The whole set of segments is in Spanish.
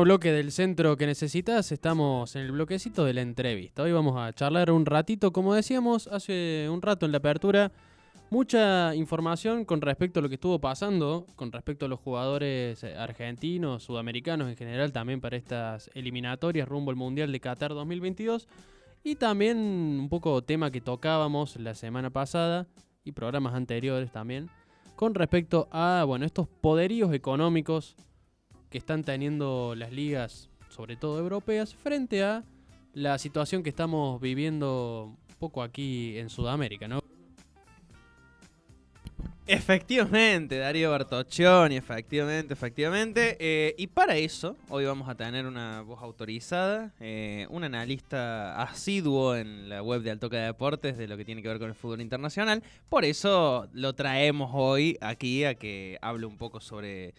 Nuevo bloque del centro que necesitas, estamos en el bloquecito de la entrevista. Hoy vamos a charlar un ratito, como decíamos hace un rato en la apertura, mucha información con respecto a lo que estuvo pasando, con respecto a los jugadores eh, argentinos, sudamericanos en general, también para estas eliminatorias rumbo al Mundial de Qatar 2022. Y también un poco tema que tocábamos la semana pasada y programas anteriores también, con respecto a bueno, estos poderíos económicos que están teniendo las ligas, sobre todo europeas, frente a la situación que estamos viviendo un poco aquí en Sudamérica, ¿no? Efectivamente, Darío Bartoccioni, efectivamente, efectivamente. Eh, y para eso, hoy vamos a tener una voz autorizada, eh, un analista asiduo en la web de Altoca de Deportes de lo que tiene que ver con el fútbol internacional. Por eso lo traemos hoy aquí a que hable un poco sobre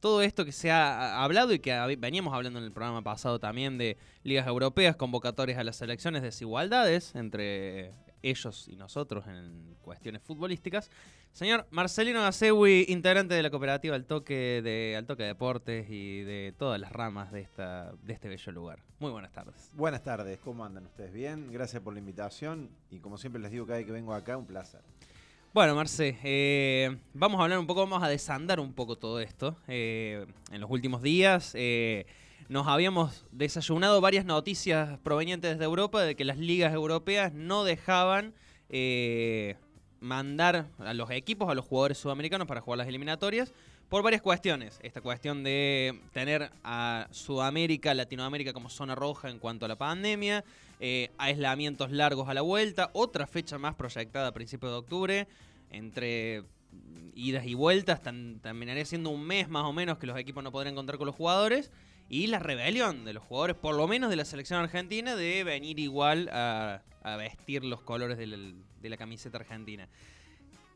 todo esto que se ha hablado y que veníamos hablando en el programa pasado también de ligas europeas, convocatorias a las selecciones, desigualdades entre ellos y nosotros en cuestiones futbolísticas. Señor Marcelino Gasewi, integrante de la cooperativa Al Toque de Al Toque Deportes y de todas las ramas de esta de este bello lugar. Muy buenas tardes. Buenas tardes, ¿cómo andan ustedes? Bien, gracias por la invitación y como siempre les digo cada vez que vengo acá, un placer. Bueno, Marce, eh, vamos a hablar un poco, vamos a desandar un poco todo esto. Eh, en los últimos días eh, nos habíamos desayunado varias noticias provenientes de Europa de que las ligas europeas no dejaban mandar a los equipos, a los jugadores sudamericanos para jugar las eliminatorias por varias cuestiones. Esta cuestión de tener a Sudamérica, Latinoamérica como zona roja en cuanto a la pandemia, eh, aislamientos largos a la vuelta, otra fecha más proyectada a principios de octubre, entre idas y vueltas, terminaría siendo un mes más o menos que los equipos no podrían contar con los jugadores, y la rebelión de los jugadores, por lo menos de la selección argentina, de venir igual a, vestir los colores de la camiseta argentina.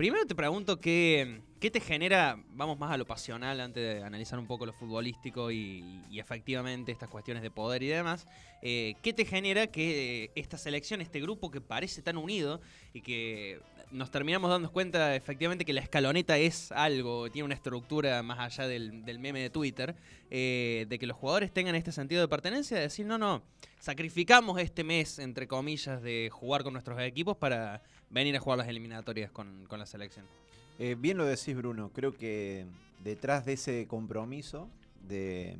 Primero te pregunto qué, qué, te genera, vamos más a lo pasional antes de analizar un poco lo futbolístico y, efectivamente estas cuestiones de poder y demás, eh, ¿qué te genera que esta selección, este grupo que parece tan unido y que nos terminamos dando cuenta efectivamente que la escaloneta es algo, tiene una estructura más allá del, meme de Twitter, eh, de que los jugadores tengan este sentido de pertenencia, de decir, no, no, sacrificamos este mes, entre comillas, de jugar con nuestros equipos para venir a jugar las eliminatorias con, la selección. Eh, bien lo decís, Bruno. Creo que detrás de ese compromiso de,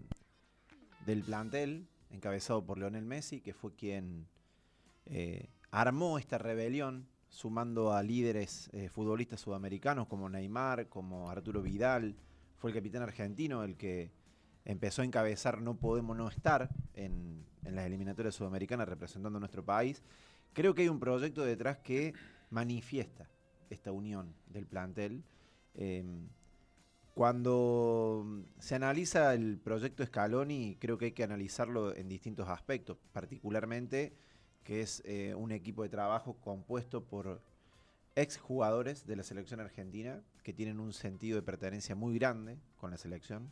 del plantel, encabezado por Leonel Messi, que fue quien eh, armó esta rebelión, sumando a líderes eh, futbolistas sudamericanos como Neymar, como Arturo Vidal, fue el capitán argentino el que empezó a encabezar No Podemos No Estar en, en las eliminatorias sudamericanas representando a nuestro país. Creo que hay un proyecto detrás que manifiesta esta unión del plantel. Em, cuando se analiza el proyecto Scaloni, creo que hay que analizarlo en distintos aspectos, particularmente que es eh, un equipo de trabajo compuesto por exjugadores de la selección argentina que tienen un sentido de pertenencia muy grande con la selección.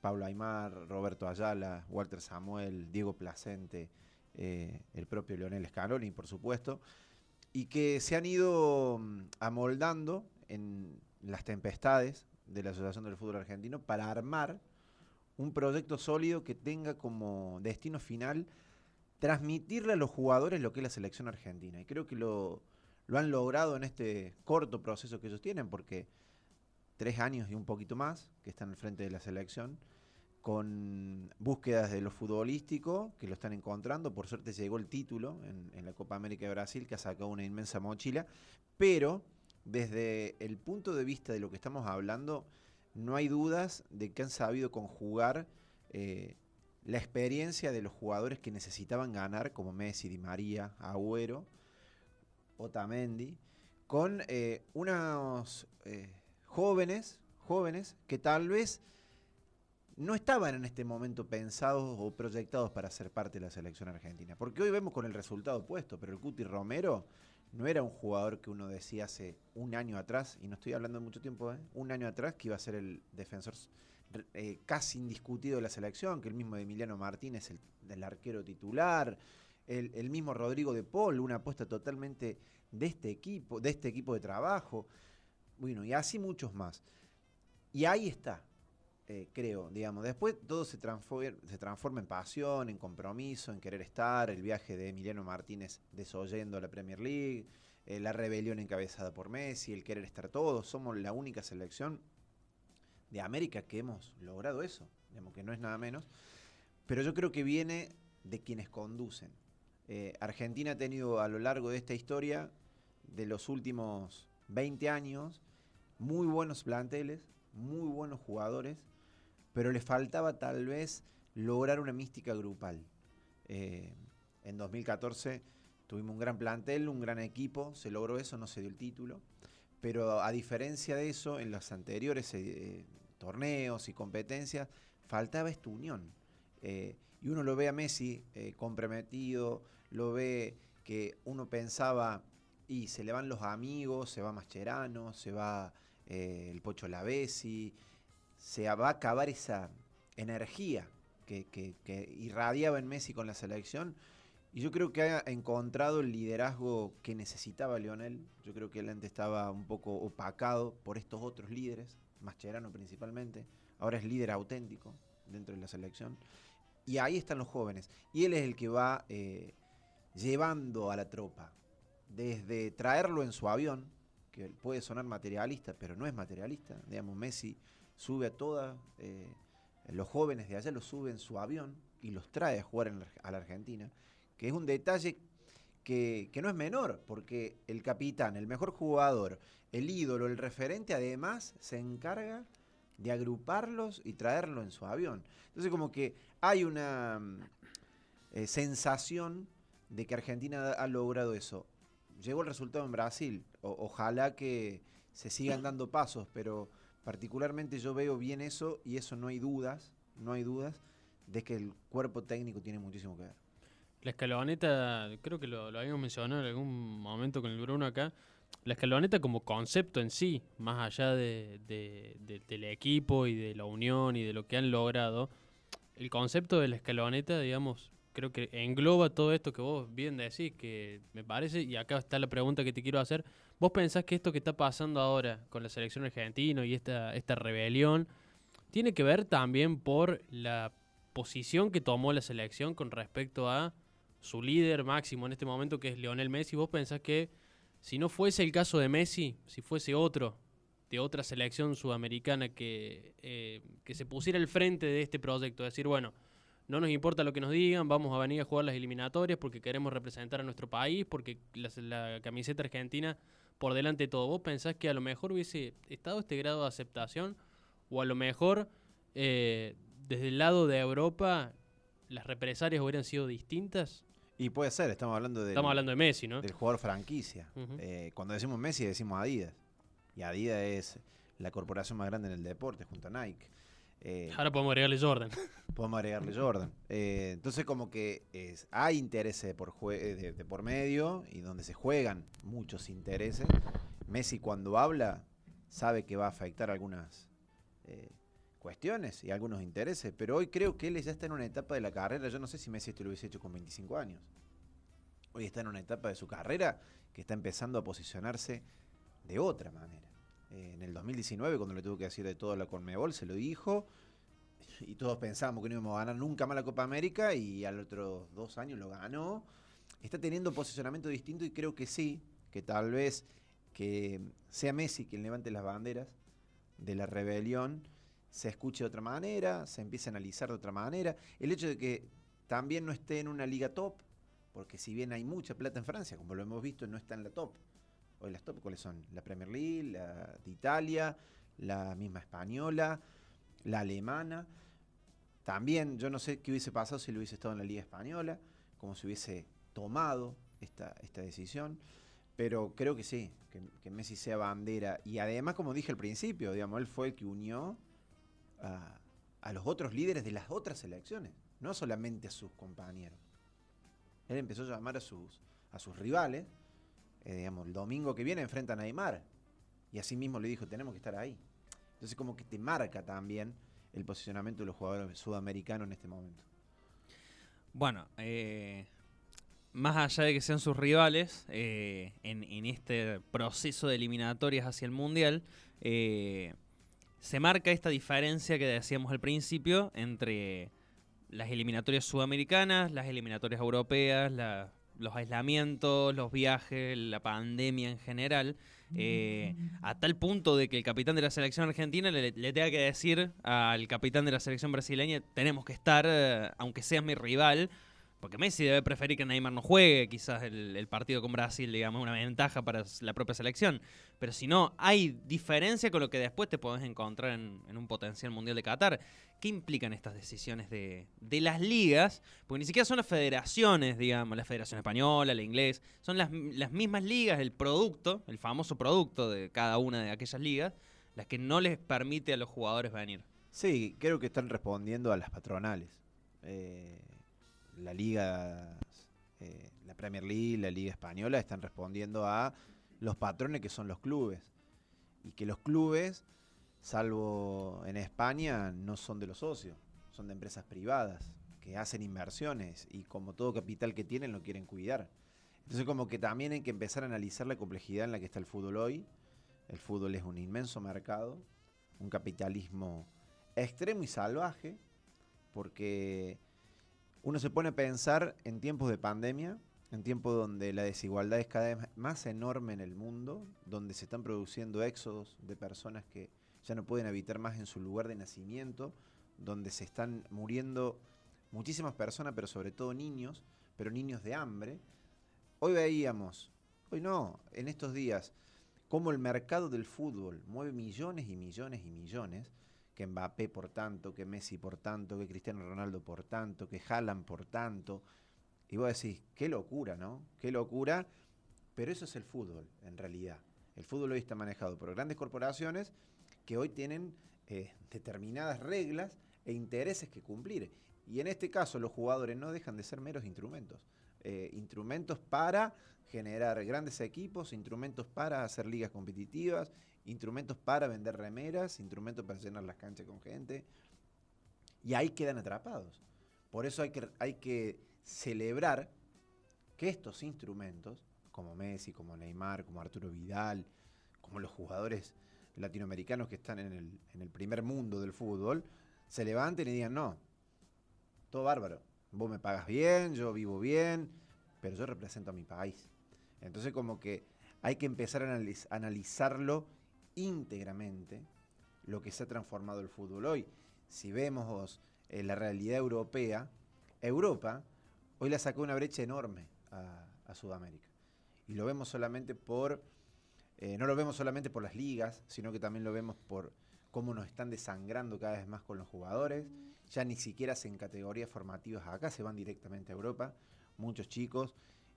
Pablo Aymar, Roberto Ayala, Walter Samuel, Diego Placente, eh, el propio Leonel Scaloni, por supuesto y que se han ido mm, amoldando en las tempestades de la Asociación del Fútbol Argentino para armar un proyecto sólido que tenga como destino final transmitirle a los jugadores lo que es la selección argentina. Y creo que lo, lo han logrado en este corto proceso que ellos tienen, porque tres años y un poquito más que están al frente de la selección con búsquedas de lo futbolístico, que lo están encontrando. Por suerte llegó el título en, la Copa América de Brasil, que ha sacado una inmensa mochila. Pero desde el punto de vista de lo que estamos hablando, no hay dudas de que han sabido conjugar eh, la experiencia de los jugadores que necesitaban ganar, como Messi, Di María, Agüero, Otamendi, con eh, unos eh, jóvenes, jóvenes que tal vez no estaban en este momento pensados o proyectados para ser parte de la selección argentina. Porque hoy vemos con el resultado opuesto, pero el Cuti Romero no era un jugador que uno decía hace un año atrás, y no estoy hablando de mucho tiempo, ¿eh? un año atrás que iba a ser el defensor eh, casi indiscutido de la selección, que el mismo Emiliano Martínez, el, el arquero titular, el, el, mismo Rodrigo de Paul, una apuesta totalmente de este equipo, de este equipo de trabajo, bueno, y así muchos más. Y ahí está, eh, creo, digamos. Después todo se transforma, se transforma en pasión, en compromiso, en querer estar, el viaje de Emiliano Martínez desoyendo la Premier League, eh, la rebelión encabezada por Messi, el querer estar todos. Somos la única selección de América que hemos logrado eso, digamos que no es nada menos. Pero yo creo que viene de quienes conducen. Eh, Argentina ha tenido a lo largo de esta historia, de los últimos 20 años, muy buenos planteles, muy buenos jugadores, pero le faltaba tal vez lograr una mística grupal. Eh, en 2014 tuvimos un gran plantel, un gran equipo, se logró eso, no se dio el título, pero a diferencia de eso, en los anteriores eh, torneos y competencias, faltaba esta unión. Eh, y uno lo ve a Messi comprometido, lo ve que uno pensaba, y se le van los amigos, se va Mascherano, se va el Pocho Lavesi, se va a acabar esa energía que, irradiaba en Messi con la selección. Y yo creo que ha encontrado el liderazgo que necesitaba Lionel. Yo creo que él antes estaba un poco opacado por estos otros líderes, Mascherano principalmente. Ahora es líder auténtico dentro de la selección. Y ahí están los jóvenes. Y él es el que va eh, llevando a la tropa. Desde traerlo en su avión, que puede sonar materialista, pero no es materialista. Digamos, Messi sube a todos eh, los jóvenes de allá, los sube en su avión y los trae a jugar a la Argentina, que es un detalle que, que, no es menor, porque el capitán, el mejor jugador, el ídolo, el referente, además se encarga de agruparlos y traerlo en su avión. Entonces como que hay una eh, sensación de que Argentina ha logrado eso llegó el resultado en Brasil. Ojalá que se sigan dando pasos, pero particularmente yo veo bien eso y eso no hay dudas, no hay dudas de que el cuerpo técnico tiene muchísimo que ver. La escaloneta, creo que lo, habíamos mencionado en algún momento con el Bruno acá, la escaloneta como concepto en sí, más allá de, de, de, del equipo y de la unión y de lo que han logrado, el concepto de la escaloneta, digamos, creo que engloba todo esto que vos bien decís, que me parece, y acá está la pregunta que te quiero hacer, ¿vos pensás que esto que está pasando ahora con la selección argentina y esta, esta rebelión tiene que ver también por la posición que tomó la selección con respecto a su líder máximo en este momento, que es Lionel Messi? ¿Vos pensás que si no fuese el caso de Messi, si fuese otro, de otra selección sudamericana que, eh, que se pusiera al frente de este proyecto, decir, bueno, no nos importa lo que nos digan, vamos a venir a jugar las eliminatorias porque queremos representar a nuestro país, porque la, la, camiseta argentina por delante de todo. ¿Vos pensás que a lo mejor hubiese estado este grado de aceptación? ¿O a lo mejor eh, desde el lado de Europa las represalias hubieran sido distintas? Y puede ser, estamos hablando del, estamos hablando de Messi, ¿no? Del jugador franquicia. Uh -huh. eh, cuando decimos Messi decimos Adidas. Y Adidas es la corporación más grande en el deporte junto a Nike. Eh, Ahora podemos agregarle Jordan. Podemos agregarle Jordan. Eh, entonces como que es, hay intereses de por, de, de por medio y donde se juegan muchos intereses. Messi cuando habla sabe que va a afectar algunas eh, cuestiones y algunos intereses, pero hoy creo que él ya está en una etapa de la carrera. Yo no sé si Messi esto lo hubiese hecho con 25 años. Hoy está en una etapa de su carrera que está empezando a posicionarse de otra manera en el 2019, cuando le tuvo que decir de todo a la Conmebol, se lo dijo. Y todos pensábamos que no íbamos a ganar nunca más la Copa América y al otro dos años lo ganó. Está teniendo posicionamiento distinto y creo que sí, que tal vez que sea Messi quien levante las banderas de la rebelión, se escuche de otra manera, se empiece a analizar de otra manera. El hecho de que también no esté en una liga top, porque si bien hay mucha plata en Francia, como lo hemos visto, no está en la top hoy las top, ¿cuáles son? La Premier League, la de Italia, la misma española, la alemana. también yo no sé qué hubiese pasado si lo hubiese estado en la Liga Española, cómo se hubiese tomado esta, esta decisión. Pero creo que sí, que, que Messi sea bandera. Y además, como dije al principio, digamos, él fue el que unió a, a los otros líderes de las otras selecciones, no solamente a sus compañeros. Él empezó a llamar a sus, a sus rivales. Eh, digamos, el domingo que viene enfrenta a Neymar. Y así mismo le dijo, tenemos que estar ahí. Entonces como que te marca también el posicionamiento de los jugadores sudamericanos en este momento. Bueno, eh, más allá de que sean sus rivales, eh, en, este proceso de eliminatorias hacia el Mundial, se marca esta diferencia que decíamos al principio entre las eliminatorias sudamericanas, las eliminatorias europeas, la- los aislamientos, los viajes, la pandemia en general, eh, a tal punto de que el capitán de la selección argentina le, le tenga que decir al capitán de la selección brasileña, tenemos que estar, eh, aunque seas mi rival, porque Messi debe preferir que Neymar no juegue, quizás el, partido con Brasil, digamos, una ventaja para la propia selección. Pero si no, hay diferencia con lo que después te podés encontrar en, en un potencial mundial de Qatar. ¿Qué implican estas decisiones de, de las ligas? Porque ni siquiera son las federaciones, digamos, la Federación Española, la inglés, son las, las mismas ligas, el producto, el famoso producto de cada una de aquellas ligas, las que no les permite a los jugadores venir. Sí, creo que están respondiendo a las patronales. Eh, la Liga, eh, la Premier League, la Liga Española están respondiendo a los patrones que son los clubes. Y que los clubes, salvo en España, no son de los socios, son de empresas privadas que hacen inversiones y como todo capital que tienen lo quieren cuidar. Entonces como que también hay que empezar a analizar la complejidad en la que está el fútbol hoy. El fútbol es un inmenso mercado, un capitalismo extremo y salvaje, porque uno se pone a pensar en tiempos de pandemia, en tiempos donde la desigualdad es cada vez más enorme en el mundo, donde se están produciendo éxodos de personas que ya no pueden habitar más en su lugar de nacimiento, donde se están muriendo muchísimas personas, pero sobre todo niños, pero niños de hambre. Hoy veíamos, hoy no, en estos días, cómo el mercado del fútbol mueve millones y millones y millones, que Mbappé por tanto, que Messi por tanto, que Cristiano Ronaldo por tanto, que Haaland por tanto. Y vos decís, qué locura, ¿no? Qué locura, pero eso es el fútbol, en realidad. El fútbol hoy está manejado por grandes corporaciones que hoy tienen eh, determinadas reglas e intereses que cumplir. Y en este caso los jugadores no dejan de ser meros instrumentos. Eh, instrumentos para generar grandes equipos, instrumentos para hacer ligas competitivas, instrumentos para vender remeras, instrumentos para llenar las canchas con gente. Y ahí quedan atrapados. Por eso hay que, hay que celebrar que estos instrumentos, como Messi, como Neymar, como Arturo Vidal, como los jugadores latinoamericanos que están en el, en el primer mundo del fútbol, se levanten y digan, no, todo bárbaro, vos me pagas bien, yo vivo bien, pero yo represento a mi país. Entonces como que hay que empezar a analiz- analizarlo íntegramente, lo que se ha transformado el fútbol hoy. Si vemos eh, la realidad europea, Europa hoy le sacó una brecha enorme a, Sudamérica. Y lo vemos solamente por, eh, no lo vemos solamente por las ligas, sino que también lo vemos por cómo nos están desangrando cada vez más con los jugadores. Ya ni siquiera hacen categorías formativas acá, se van directamente a Europa, muchos chicos,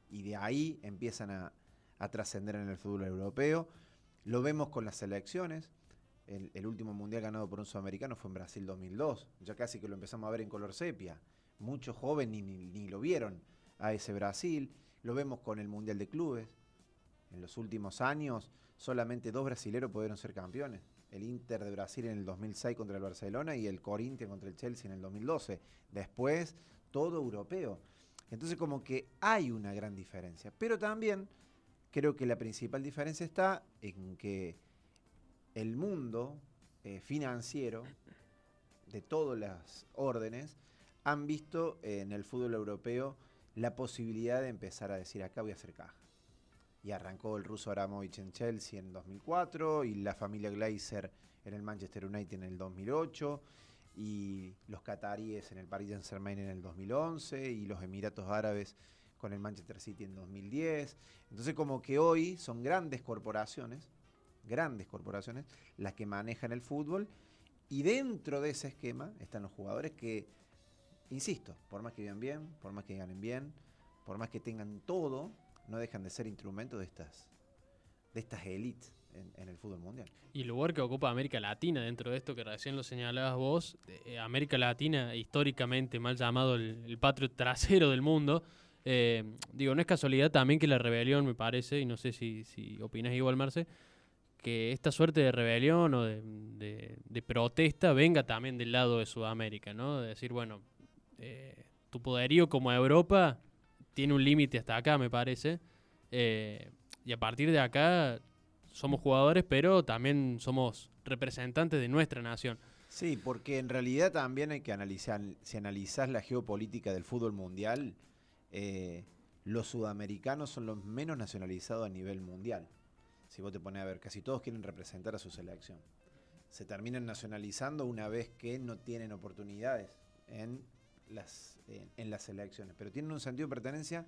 y de ahí empiezan a trascender en el fútbol europeo. Lo vemos con las selecciones. El, último mundial ganado por un sudamericano fue en Brasil 2002. Ya casi que lo empezamos a ver en color sepia. Muchos jóvenes ni, ni- ni lo vieron a ese Brasil. Lo vemos con el Mundial de Clubes. En los últimos años, solamente dos brasileros pudieron ser campeones. El Inter de Brasil en el 2006 contra el Barcelona y el Corinthians contra el Chelsea en el 2012. Después, todo europeo. Entonces, como que hay una gran diferencia. Pero también creo que la principal diferencia está en que el mundo eh, financiero de todas las órdenes han visto en el fútbol europeo la posibilidad de empezar a decir acá voy a hacer caja. Y arrancó el ruso Abramovich en Chelsea en 2004 y la familia Glazer en el Manchester United en el 2008 y los cataríes en el Paris Saint-Germain en el 2011 y los Emiratos Árabes con el Manchester City en 2010. Entonces como que hoy son grandes corporaciones, grandes corporaciones, las que manejan el fútbol Y dentro de ese esquema están los jugadores que, insisto, por más que vivan bien, por más que ganen bien, por más que tengan todo, no dejan de ser instrumentos de estas, de estas élites en, en el fútbol mundial. Y el lugar que ocupa América Latina dentro de esto que recién lo señalabas vos, eh, América Latina, históricamente mal llamado el, el patrio trasero del mundo, eh, digo, no es casualidad también que la rebelión, me parece, y no sé si, si opinas igual, Marce, que esta suerte de rebelión o de, de- protesta venga también del lado de Sudamérica, ¿no? De decir, bueno, eh, tu poderío como Europa tiene un límite hasta acá, me parece, eh, y a partir de acá somos jugadores, pero también somos representantes de nuestra nación. Sí, porque en realidad también hay que analizar, si analizás la geopolítica del fútbol mundial, eh, los sudamericanos son los menos nacionalizados a nivel mundial. Si vos te pones a ver, casi todos quieren representar a su selección. Se terminan nacionalizando una vez que no tienen oportunidades en las, en, las selecciones, pero tienen un sentido de pertenencia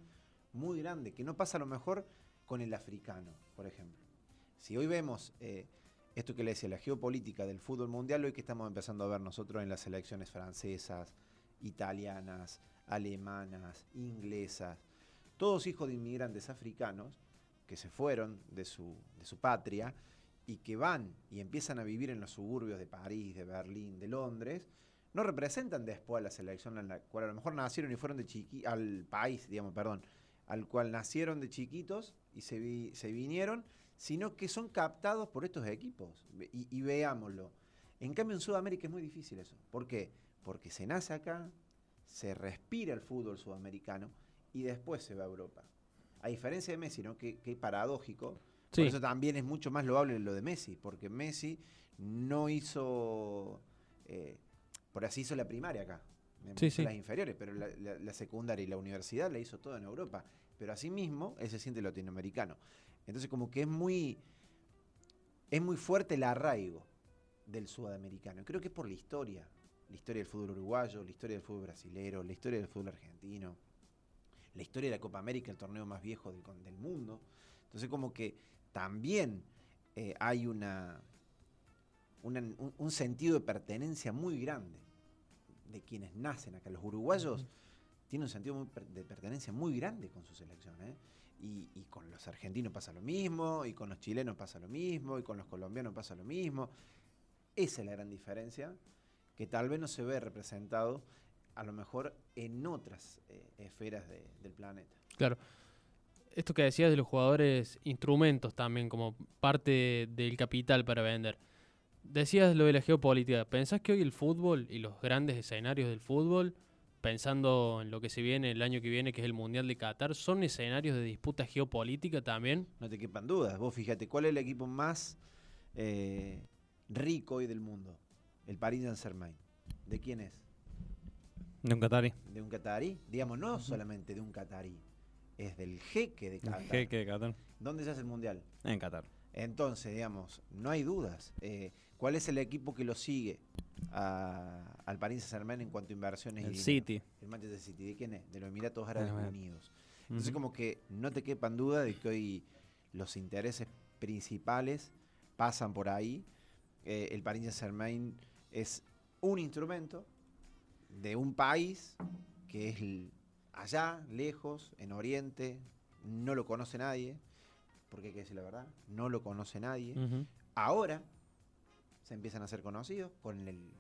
muy grande, que no pasa a lo mejor con el africano, por ejemplo. Si hoy vemos eh, esto que le decía, la geopolítica del fútbol mundial, hoy que estamos empezando a ver nosotros en las selecciones francesas, italianas, alemanas, inglesas, todos hijos de inmigrantes africanos que se fueron de su, de su patria y que van y empiezan a vivir en los suburbios de París, de Berlín, de Londres, no representan después a la selección en la cual a lo mejor nacieron y fueron de chiqui al país, digamos, perdón, al cual nacieron de chiquitos y se, vi- se vinieron, sino que son captados por estos equipos. Y, y veámoslo. En cambio, en Sudamérica es muy difícil eso. ¿Por qué? Porque se nace acá, se respira el fútbol sudamericano y después se va a Europa. A diferencia de Messi, ¿no? Que, que paradójico. Sí. Por eso también es mucho más loable lo de Messi, porque Messi no hizo, eh, por así hizo la primaria acá, en Sí, sí. las inferiores, pero la, la- la secundaria y la universidad la hizo todo en Europa. Pero asimismo, él se siente latinoamericano. Entonces como que es muy, es muy fuerte el arraigo del sudamericano. Creo que es por la historia. La historia del fútbol uruguayo, la historia del fútbol brasilero, la historia del fútbol argentino, la historia de la Copa América, el torneo más viejo del, del mundo. Entonces como que también eh, hay una, una- un, un sentido de pertenencia muy grande de quienes nacen acá. Los uruguayos tienen un sentido muy de pertenencia muy grande con su selección. ¿eh? Y, y con los argentinos pasa lo mismo, y con los chilenos pasa lo mismo, y con los colombianos pasa lo mismo. Esa es la gran diferencia, que tal vez no se ve representado a lo mejor en otras eh, esferas de- del planeta. Claro. Esto que decías de los jugadores, instrumentos también como parte del capital para vender. Decías lo de la geopolítica. ¿Pensás que hoy el fútbol y los grandes escenarios del fútbol, pensando en lo que se viene el año que viene, que es el Mundial de Qatar, son escenarios de disputa geopolítica también? No te quepan dudas. Vos fíjate, ¿cuál es el equipo más eh, rico hoy del mundo? El Paris Saint-Germain. ¿De quién es? De un Qatari. ¿De un catarí? Digamos, no solamente de un catarí, es del jeque de Qatar. Jeque de Qatar. ¿Dónde se hace el Mundial? En Qatar. Entonces, digamos, no hay dudas. Eh, ¿Cuál es el equipo que lo sigue a- al Paris Saint-Germain en cuanto a inversiones? y El dinero? City. El Manchester City. ¿De quién es? De los Emiratos Árabes. Unidos. Entonces, como que no te quepan duda de que hoy los intereses principales pasan por ahí. Eh, el Paris Saint-Germain es un instrumento de un país que es allá, lejos, en Oriente, no lo conoce nadie, porque hay que decir la verdad, no lo conoce nadie. Ahora se empiezan a hacer conocidos con el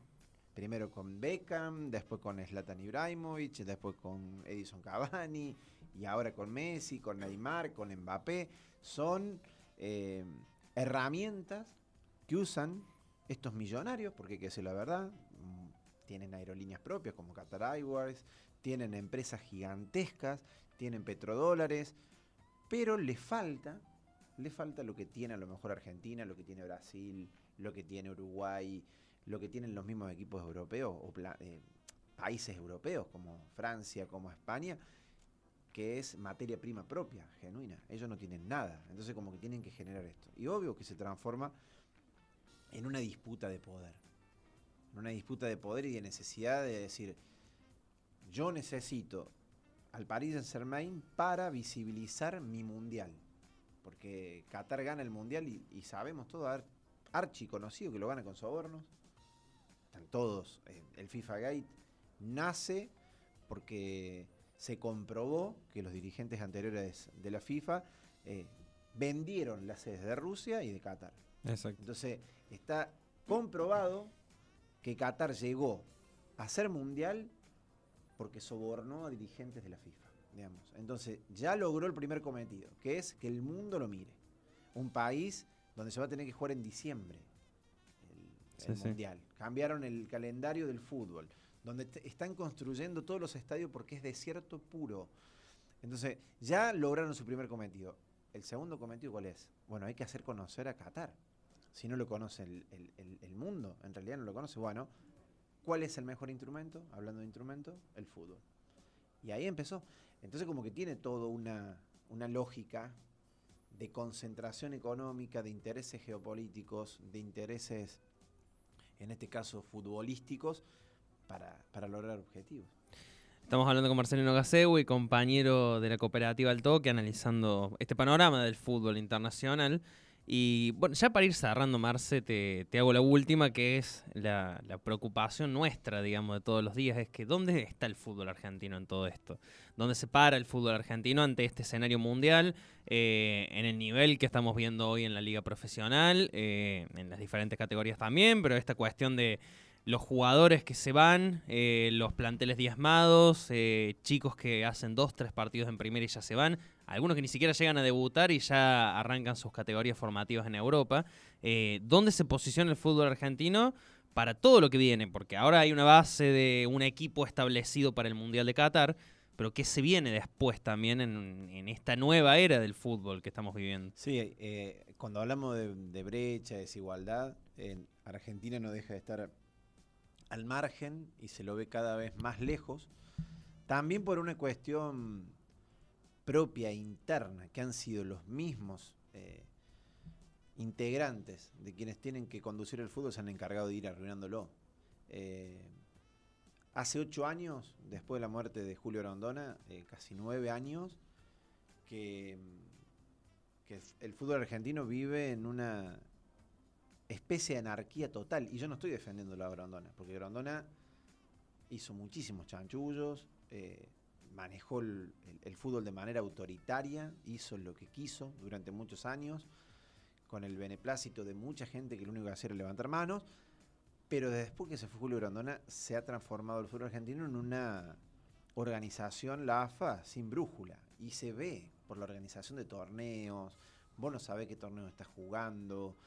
primero con Beckham, después con Zlatan Ibrahimovic, después con Edison Cavani y ahora con Messi, con Neymar, con Mbappé. Son eh, herramientas que usan estos millonarios, porque hay que decir la verdad, mm, tienen aerolíneas propias como Qatar Airways, tienen empresas gigantescas, tienen petrodólares, pero le falta, le falta lo que tiene a lo mejor Argentina, lo que tiene Brasil, lo que tiene Uruguay, lo que tienen los mismos equipos europeos o eh, países europeos como Francia, como España, que es materia prima propia, genuina. Ellos no tienen nada, entonces como que tienen que generar esto. Y obvio que se transforma en una disputa de poder. En una disputa de poder y de necesidad de decir, yo necesito al Paris Saint Germain para visibilizar mi mundial. Porque Qatar gana el mundial y, y sabemos todo, ar- archi conocido que lo gana con sobornos. están todos. el FIFA Gate nace porque se comprobó que los dirigentes anteriores de la FIFA eh, vendieron las sedes de Rusia y de Qatar. Exacto. Entonces, está comprobado que Qatar llegó a ser mundial porque sobornó a dirigentes de la FIFA. Digamos. Entonces, ya logró el primer cometido, que es que el mundo lo mire. Un país donde se va a tener que jugar en diciembre el, Sí, el sí. mundial. Cambiaron el calendario del fútbol, donde están construyendo todos los estadios porque es desierto puro. Entonces, ya lograron su primer cometido. El segundo cometido, ¿cuál es? Bueno, hay que hacer conocer a Qatar. Si no lo conoce el, el- el- mundo, en realidad no lo conoce, bueno, ¿cuál es el mejor instrumento? Hablando de instrumento, el fútbol. Y ahí empezó. Entonces como que tiene todo una, una lógica de concentración económica, de intereses geopolíticos, de intereses, en este caso, futbolísticos, para, para lograr objetivos. Estamos hablando con Marcelino Gasegui, compañero de la cooperativa El Toque, analizando este panorama del fútbol internacional. Y bueno, ya para ir cerrando, Marce, te, te hago la última, que es la, la preocupación nuestra, digamos, de todos los días, es que ¿dónde está el fútbol argentino en todo esto? ¿Dónde se para el fútbol argentino ante este escenario mundial, eh, en el nivel que estamos viendo hoy en la liga profesional, eh, en las diferentes categorías también, pero esta cuestión de los jugadores que se van, eh, los planteles diezmados, chicos que hacen dos, tres partidos en primera y ya se van, algunos que ni siquiera llegan a debutar y ya arrancan sus categorías formativas en Europa. Eh, ¿Dónde se posiciona el fútbol argentino para todo lo que viene? Porque ahora hay una base de un equipo establecido para el Mundial de Qatar, pero ¿qué se viene después también en, esta nueva era del fútbol que estamos viviendo? Sí, eh, cuando hablamos de, de brecha, desigualdad, en Argentina no deja de estar al margen y se lo ve cada vez más lejos, también por una cuestión propia, interna, que han sido los mismos eh, integrantes de quienes tienen que conducir el fútbol, se han encargado de ir arruinándolo. Eh, hace ocho años, después de la muerte de Julio Rondona, eh, casi nueve años, que el fútbol argentino vive en una especie de anarquía total. Y yo no estoy defendiendo a Grondona, porque Grondona hizo muchísimos chanchullos, manejó el, fútbol de manera autoritaria, hizo lo que quiso durante muchos años, con el beneplácito de mucha gente que lo único que hacía era levantar manos. Pero después que se fue Julio Grondona, se ha transformado el fútbol argentino en una organización, la AFA, sin brújula. Y se ve por la organización de torneos, vos no sabés qué torneo estás jugando,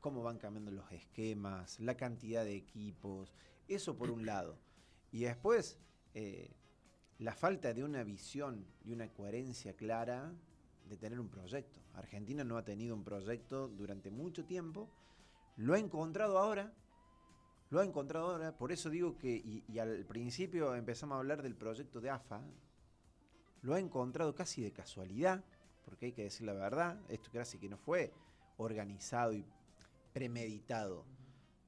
cómo van cambiando los esquemas, la cantidad de equipos, eso por un lado. Y después, eh, la falta de una visión y una coherencia clara de tener un proyecto. Argentina no ha tenido un proyecto durante mucho tiempo, lo ha encontrado ahora, lo ha encontrado ahora, por eso digo que, y, y al principio empezamos a hablar del proyecto de AFA, lo ha encontrado casi de casualidad, porque hay que decir la verdad, esto casi que no fue organizado y premeditado,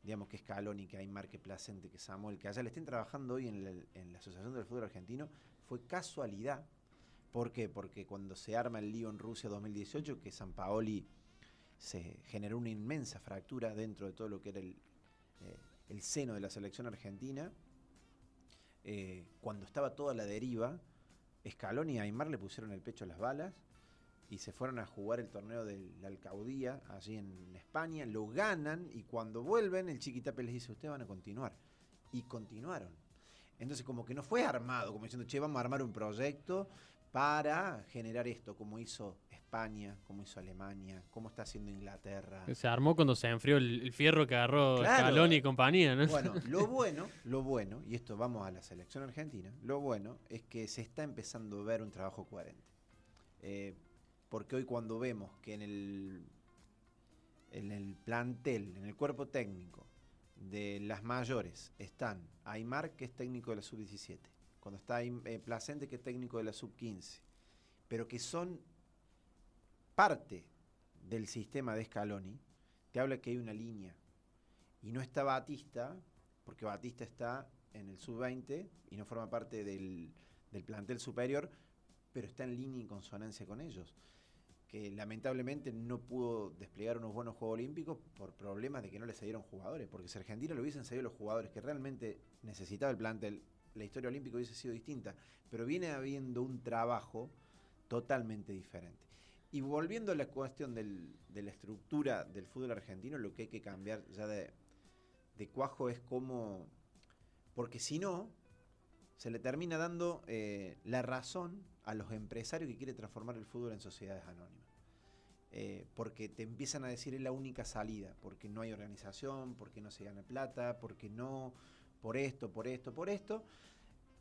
digamos que Scaloni, que Aymar, que Placente, que Samuel, que allá le estén trabajando hoy en la, Asociación del Fútbol Argentino, fue casualidad. ¿Por qué? Porque cuando se arma el lío en Rusia 2018, que San Paoli se generó una inmensa fractura dentro de todo lo que era el, eh, seno de la selección argentina, eh, cuando estaba toda la deriva, Scaloni y Aymar le pusieron el pecho a las balas y se fueron a jugar el torneo de la Alcaudía allí en España, lo ganan y cuando vuelven el Chiquitape les dice, ustedes van a continuar. Y continuaron. Entonces como que no fue armado, como diciendo, che, vamos a armar un proyecto para generar esto, como hizo España, como hizo Alemania, como está haciendo Inglaterra. Se armó cuando se enfrió el, el fierro que agarró Claro. Y compañía, ¿no? Bueno, lo bueno, lo bueno, y esto vamos a la selección argentina, lo bueno es que se está empezando a ver un trabajo coherente. Eh, porque hoy cuando vemos que en el, en el plantel, en el cuerpo técnico de las mayores están Aymar, que es técnico de la sub-17, cuando está eh, Placente, que es técnico de la sub-15, pero que son parte del sistema de Scaloni, te habla que hay una línea. Y no está Batista, porque Batista está en el sub-20 y no forma parte del, del plantel superior, pero está en línea y consonancia con ellos. Que lamentablemente no pudo desplegar unos buenos Juegos Olímpicos por problemas de que no le salieron jugadores, porque si Argentina le hubiesen salido los jugadores que realmente necesitaba el plantel, la historia olímpica hubiese sido distinta, pero viene habiendo un trabajo totalmente diferente. Y volviendo a la cuestión del- de la estructura del fútbol argentino, lo que hay que cambiar ya de, de cuajo es cómo, porque si no, se le termina dando eh, la razón a los empresarios que quieren transformar el fútbol en sociedades anónimas. Eh, porque te empiezan a decir es la única salida, porque no hay organización, porque no se gana plata, porque no, por esto, por esto, por esto.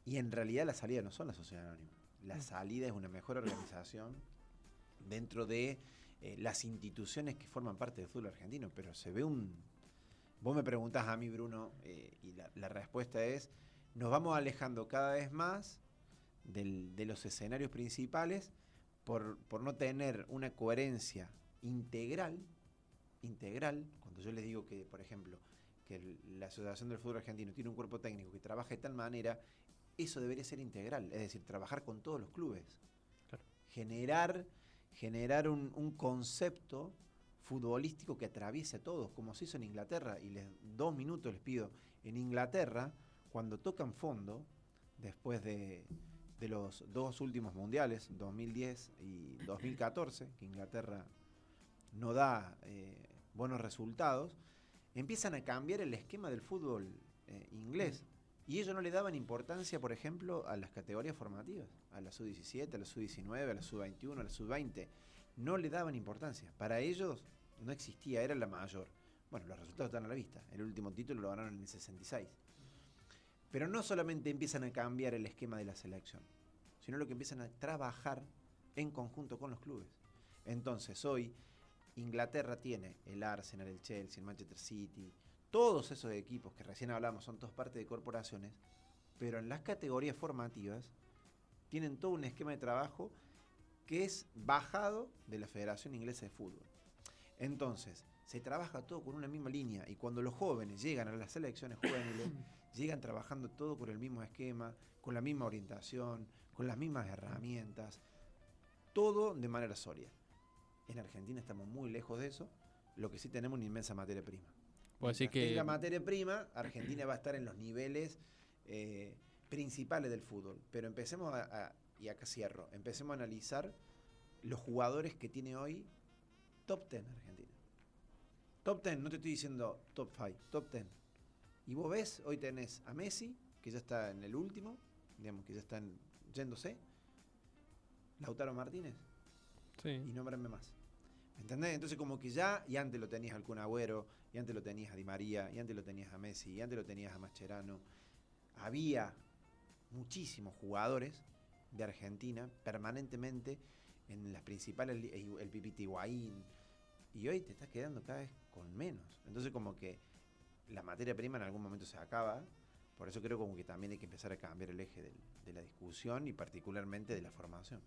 Y en realidad la salida no son las sociedades anónimas. La salida es una mejor organización dentro de eh, las instituciones que forman parte del fútbol argentino. Pero se ve un... Vos me preguntás a mí, Bruno, eh, y la, la respuesta es, nos vamos alejando cada vez más del- de los escenarios principales por, por no tener una coherencia integral, integral, cuando yo les digo que, por ejemplo, que el- la Asociación del Fútbol Argentino tiene un cuerpo técnico que trabaja de tal manera, eso debería ser integral, es decir, trabajar con todos los clubes. Claro. Generar, generar un, un concepto futbolístico que atraviese a todos, como se hizo en Inglaterra, y les dos minutos les pido, en Inglaterra, cuando tocan fondo, después de, los dos últimos mundiales, 2010 y 2014, que Inglaterra no da eh, buenos resultados, empiezan a cambiar el esquema del fútbol eh, inglés. Y ellos no le daban importancia, por ejemplo, a las categorías formativas, a la sub-17, a la sub-19, a la sub-21, a la sub-20. No le daban importancia. Para ellos no existía, era la mayor. Bueno, los resultados están a la vista. El último título lo ganaron en el 66. Pero no solamente empiezan a cambiar el esquema de la selección, sino lo que empiezan a trabajar en conjunto con los clubes. Entonces, hoy Inglaterra tiene el Arsenal, el Chelsea, el Manchester City, todos esos equipos que recién hablamos son todos parte de corporaciones, pero en las categorías formativas tienen todo un esquema de trabajo que es bajado de la Federación Inglesa de Fútbol. Entonces, se trabaja todo con una misma línea y cuando los jóvenes llegan a las selecciones juveniles, llegan trabajando todo con el mismo esquema, con la misma orientación, con las mismas herramientas, todo de manera sólida. En Argentina estamos muy lejos de eso, lo que sí tenemos una inmensa materia prima. Decir Mientras que tenga materia prima, Argentina va a estar en los niveles eh, principales del fútbol. Pero empecemos a, a- y acá cierro, empecemos a analizar los jugadores que tiene hoy top 10 Argentina. Top 10, no te estoy diciendo top 5, top 10. Y vos ves, hoy tenés a Messi, que ya está en el último, digamos que ya están yéndose. Lautaro Martínez, sí. y nómbrame más. ¿Me ¿Entendés? Entonces como que ya, y antes lo tenías al Kun Agüero, y antes lo tenías a Di María, y antes lo tenías a Messi, y antes lo tenías a Mascherano. Había muchísimos jugadores de Argentina permanentemente en las principales, el Pipiti Higuaín, y hoy te estás quedando cada vez con menos. Entonces como que la materia prima en algún momento se acaba, por eso creo como que también hay que empezar a cambiar el eje de la discusión y particularmente de la formación.